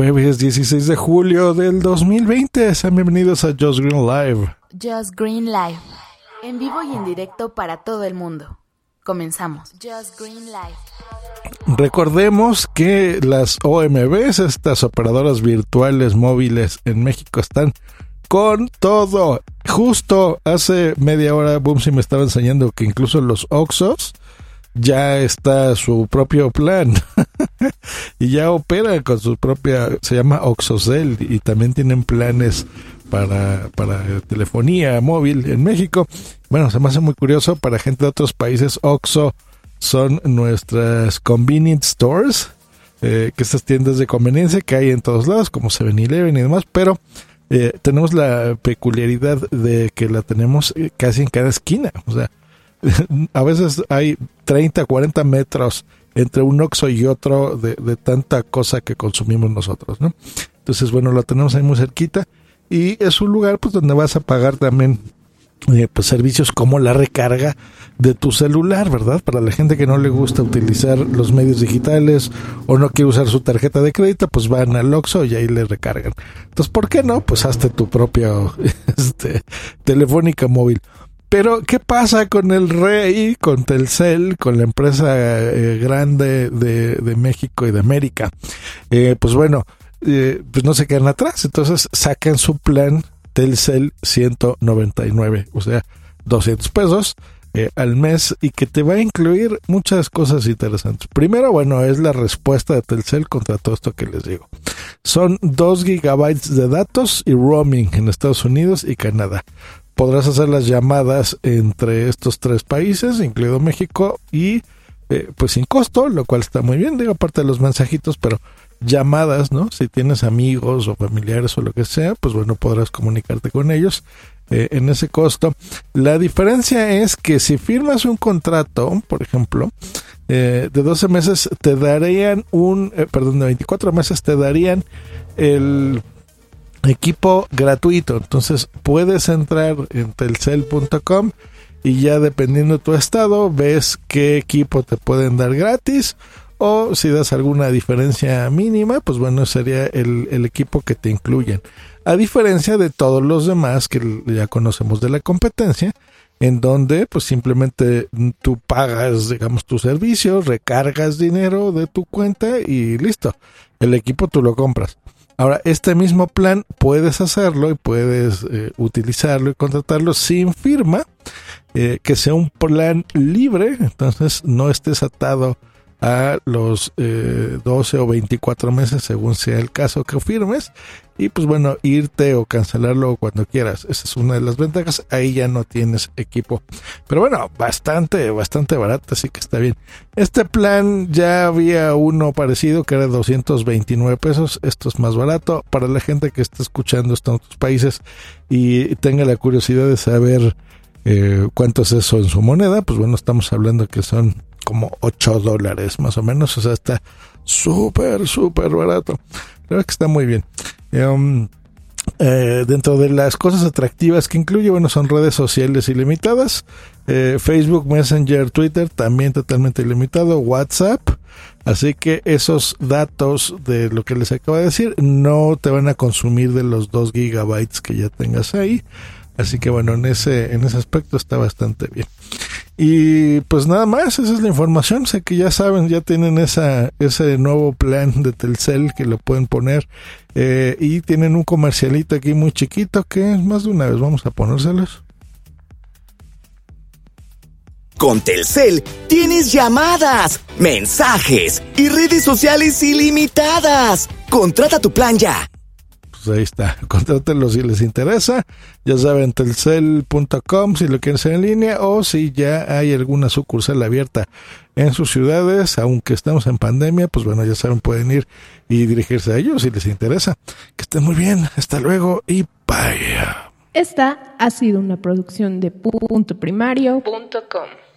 jueves 16 de julio del 2020. Sean bienvenidos a Just Green Live. Just Green Live. En vivo y en directo para todo el mundo. Comenzamos. Just Green Live. Recordemos que las OMBs, estas operadoras virtuales móviles en México, están con todo. Justo hace media hora, Boomsy me estaba enseñando que incluso los Oxos ya está su propio plan y ya opera con su propia, se llama Oxocell y también tienen planes para, para telefonía móvil en México. Bueno, se me hace muy curioso para gente de otros países. Oxo son nuestras convenience stores, eh, que estas tiendas de conveniencia que hay en todos lados, como 7-Eleven y demás, pero eh, tenemos la peculiaridad de que la tenemos eh, casi en cada esquina. O sea, a veces hay 30, 40 metros entre un Oxxo y otro de, tanta cosa que consumimos nosotros, ¿no? Entonces, bueno, lo tenemos ahí muy cerquita y es un lugar pues donde vas a pagar también eh, pues servicios como la recarga de tu celular, ¿verdad? Para la gente que no le gusta utilizar los medios digitales o no quiere usar su tarjeta de crédito, pues van al Oxxo y ahí le recargan. Entonces, ¿por qué no? Pues hazte tu propia este, telefónica móvil. Pero, ¿qué pasa con el Rey, con Telcel, con la empresa eh, grande de, México y de América? Eh, pues bueno, eh, pues no se quedan atrás. Entonces sacan su plan Telcel 199, o sea, 200 pesos al mes y que te va a incluir muchas cosas interesantes. Primero, bueno, es la respuesta de Telcel contra todo esto que les digo. Son 2 gigabytes de datos y roaming en Estados Unidos y Canadá podrás hacer las llamadas entre estos tres países, incluido México, y eh, pues sin costo, lo cual está muy bien, digo, aparte de los mensajitos, pero llamadas, ¿no? Si tienes amigos o familiares o lo que sea, pues bueno, podrás comunicarte con ellos eh, en ese costo. La diferencia es que si firmas un contrato, por ejemplo, eh, de 12 meses, te darían un, perdón, de 24 meses, te darían el equipo gratuito. Entonces puedes entrar en telcel.com y ya dependiendo de tu estado ves qué equipo te pueden dar gratis o si das alguna diferencia mínima, pues bueno, sería el, el equipo que te incluyen. A diferencia de todos los demás que ya conocemos de la competencia, en donde pues simplemente tú pagas, digamos, tu servicio, recargas dinero de tu cuenta y listo. El equipo tú lo compras. Ahora, este mismo plan puedes hacerlo y puedes eh, utilizarlo y contratarlo sin firma, eh, que sea un plan libre, entonces no estés atado a los eh, 12 o 24 meses según sea el caso que firmes y pues bueno irte o cancelarlo cuando quieras. Esa es una de las ventajas. Ahí ya no tienes equipo. Pero bueno bastante bastante barato así que está bien. Este plan ya había uno parecido que era 229 pesos. Esto es más barato. Para la gente que está escuchando esto en otros países y tenga la curiosidad de saber eh, cuánto es eso en su moneda pues bueno estamos hablando que son como 8 dólares más o menos, o sea, está súper, súper barato. La verdad que está muy bien. Um, eh, dentro de las cosas atractivas que incluye, bueno, son redes sociales ilimitadas, eh, Facebook, Messenger, Twitter, también totalmente ilimitado, WhatsApp, así que esos datos de lo que les acabo de decir no te van a consumir de los 2 gigabytes que ya tengas ahí, así que bueno, en ese, en ese aspecto está bastante bien. Y pues nada más, esa es la información. Sé que ya saben, ya tienen esa, ese nuevo plan de Telcel que lo pueden poner. Eh, y tienen un comercialito aquí muy chiquito que más de una vez vamos a ponérselos. Con Telcel tienes llamadas, mensajes y redes sociales ilimitadas. Contrata tu plan ya pues ahí está. Contrátenlo si les interesa. Ya saben, telcel.com si lo quieren hacer en línea o si ya hay alguna sucursal abierta en sus ciudades, aunque estamos en pandemia, pues bueno, ya saben, pueden ir y dirigirse a ellos si les interesa. Que estén muy bien. Hasta luego y bye. Esta ha sido una producción de puntoprimario.com.